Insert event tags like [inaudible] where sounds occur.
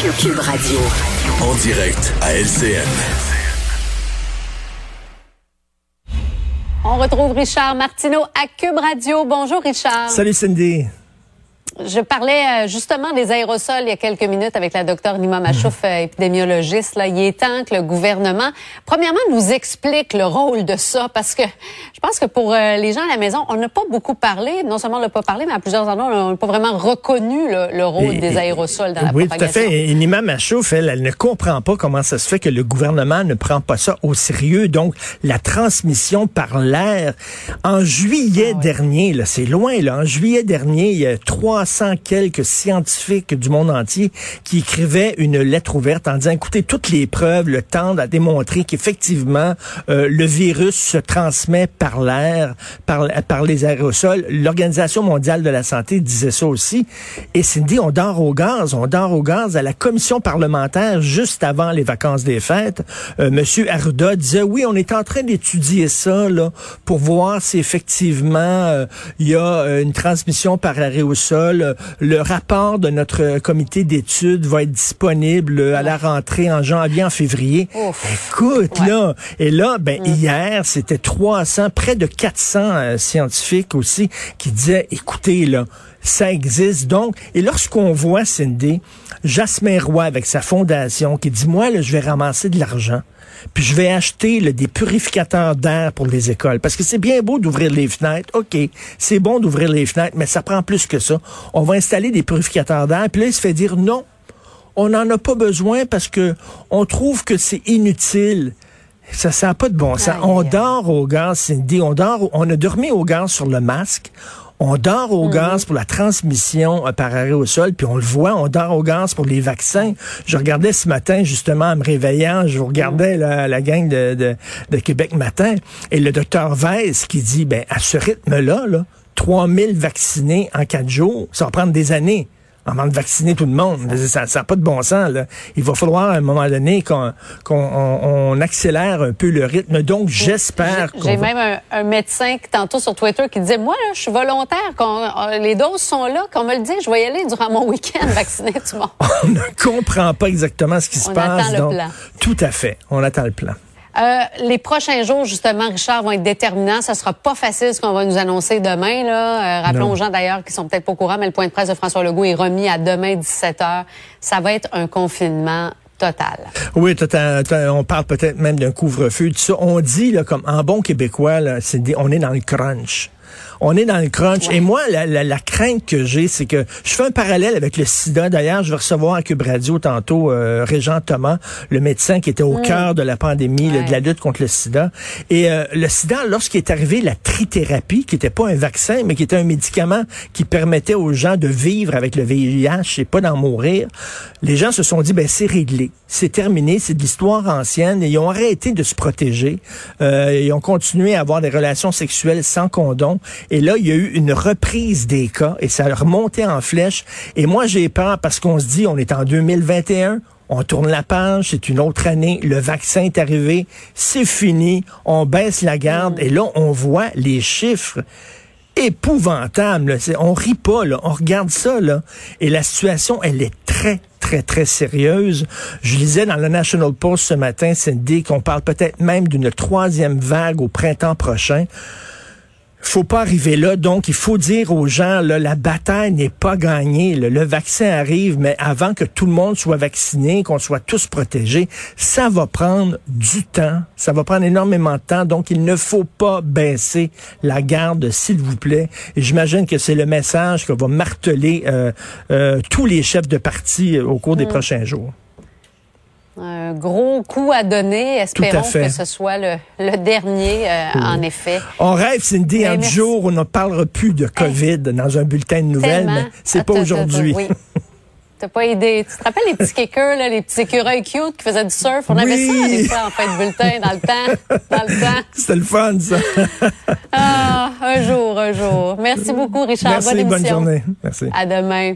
Cube Radio. En direct à LCN. On retrouve Richard Martineau à Cube Radio. Bonjour Richard. Salut Cindy. Je parlais euh, justement des aérosols il y a quelques minutes avec la docteure Nima Machouf, euh, épidémiologiste. Là, il est temps que le gouvernement, premièrement, nous explique le rôle de ça, parce que je pense que pour euh, les gens à la maison, on n'a pas beaucoup parlé. Non seulement on n'a pas parlé, mais à plusieurs endroits, on n'a pas vraiment reconnu le, le rôle Et- des aérosols dans la oui, tout à fait. Et Nima Machouf, elle, elle ne comprend pas comment ça se fait que le gouvernement ne prend pas ça au sérieux. Donc, la transmission par l'air. En juillet Ah dernier, là, c'est loin, là, en juillet dernier, il y a 300 quelques scientifiques du monde entier qui écrivaient une lettre ouverte en disant, écoutez, toutes les preuves le tendent à démontrer qu'effectivement, euh, le virus se transmet par l'air, par, les aérosols. L'Organisation mondiale de la santé disait ça aussi. Et Cindy, on dort au gaz, on dort au gaz à la commission parlementaire juste avant les vacances des fêtes. Euh, Monsieur Arruda disait, oui, on est en train d'étudier ça là, pour voir si effectivement euh, il y a euh, une transmission par aérosol. Le rapport de notre comité d'études va être disponible euh, à la rentrée en janvier, en février. Ouf. Écoute, Ouais. là, et là, ben, hier, c'était 300, près de 400 euh, scientifiques aussi qui disaient, écoutez, là, ça existe. Donc, et lorsqu'on voit, Cindy, Jasmin Roy avec sa fondation qui dit, moi, là, je vais ramasser de l'argent. Puis je vais acheter là, des purificateurs d'air pour les écoles. Parce que c'est bien beau d'ouvrir les fenêtres. OK, c'est bon d'ouvrir les fenêtres, mais ça prend plus que ça. On va installer des purificateurs d'air. Puis là, il se fait dire non, on n'en a pas besoin parce que on trouve que c'est inutile. Ça n'a pas de bon sens. Aïe, on dort au gaz, Cindy. On dort, on a dormi au gaz sur le masque. On dort au gaz pour la transmission euh, par aérosol, puis on le voit, on dort au gaz pour les vaccins. Je regardais ce matin, justement, en me réveillant, je regardais la, la gang de, de, de Québec Matin, et le docteur Weiss qui dit, ben, à ce rythme-là, là, 3000 vaccinés en quatre jours, ça va prendre des années avant de vacciner tout le monde. Ça n'a pas de bon sens. Là. Il va falloir à un moment donné qu'on on, on accélère un peu le rythme. Donc, j'espère J'ai qu'on va- même un, un médecin qui, tantôt sur Twitter qui disait moi là, je suis volontaire euh, les doses sont là qu'on me le dise je vais y aller durant mon week-end [laughs] vacciner tout le monde. on ne comprend pas exactement ce qui se On passe. attend le donc, plan. Tout à fait. On attend le plan. Euh, les prochains jours, justement, Richard, vont être déterminants. Ça sera pas facile ce qu'on va nous annoncer demain. Là. Euh, rappelons Non. aux gens d'ailleurs qui sont peut-être pas au courant, mais le point de presse de François Legault est remis à demain 17 h. Ça va être un confinement total. Oui, t'as- on parle peut-être même d'un couvre-feu, tout ça. On dit, là, comme en bon québécois, là, on est dans le crunch. On est dans le crunch. Ouais. Et moi, la, la- la crainte que j'ai, c'est que je fais un parallèle avec le sida. D'ailleurs, je vais recevoir à Cube Radio tantôt euh, Régent Thomas, le médecin qui était au cœur de la pandémie, de la lutte contre le sida. Et euh, le sida, lorsqu'il est arrivé la trithérapie, qui n'était pas un vaccin, mais qui était un médicament qui permettait aux gens de vivre avec le VIH et pas d'en mourir, les gens se sont dit, ben c'est réglé, c'est terminé, c'est de l'histoire ancienne. Et ils ont arrêté de se protéger. Euh, ils ont continué à avoir des relations sexuelles sans condom. Et là, il y a eu une reprise des cas et ça a remonté en flèche. Et moi, j'ai peur parce qu'on se dit, on est en 2021. On tourne la page, c'est une autre année, le vaccin est arrivé, c'est fini, on baisse la garde et là on voit les chiffres épouvantables. là. C'est- On rit pas, là. on regarde ça là, et la situation elle est très très très sérieuse. Je lisais dans le National Post ce matin, Cindy, qu'on parle peut-être même d'une troisième vague au printemps prochain faut pas arriver là. Donc, il faut dire aux gens, là, la bataille n'est pas gagnée. là. Le vaccin arrive, mais avant que tout le monde soit vacciné, qu'on soit tous protégés, ça va prendre du temps. Ça va prendre énormément de temps. Donc, il ne faut pas baisser la garde, s'il vous plaît. Et j'imagine que c'est le message que va marteler euh, euh, tous les chefs de parti euh, au cours des prochains jours. Un gros coup à donner. Espérons que ce soit le, le dernier, euh, en effet. On rêve, Cindy, un jour où on ne parlera plus de COVID dans un bulletin de nouvelles, Tellement. mais c'est Ah, pas aujourd'hui. t'as- Oui. [laughs] T'as pas aidé. Tu te rappelles les petits kickers, là, les petits écureuils cute qui faisaient du surf? On avait Oui. ça des fois en fin de bulletin dans le temps. Dans le temps. [laughs] C'était le fun, ça. Ah, un jour, un jour. Merci beaucoup, Richard. Merci, bonne bonne journée. Merci. À demain.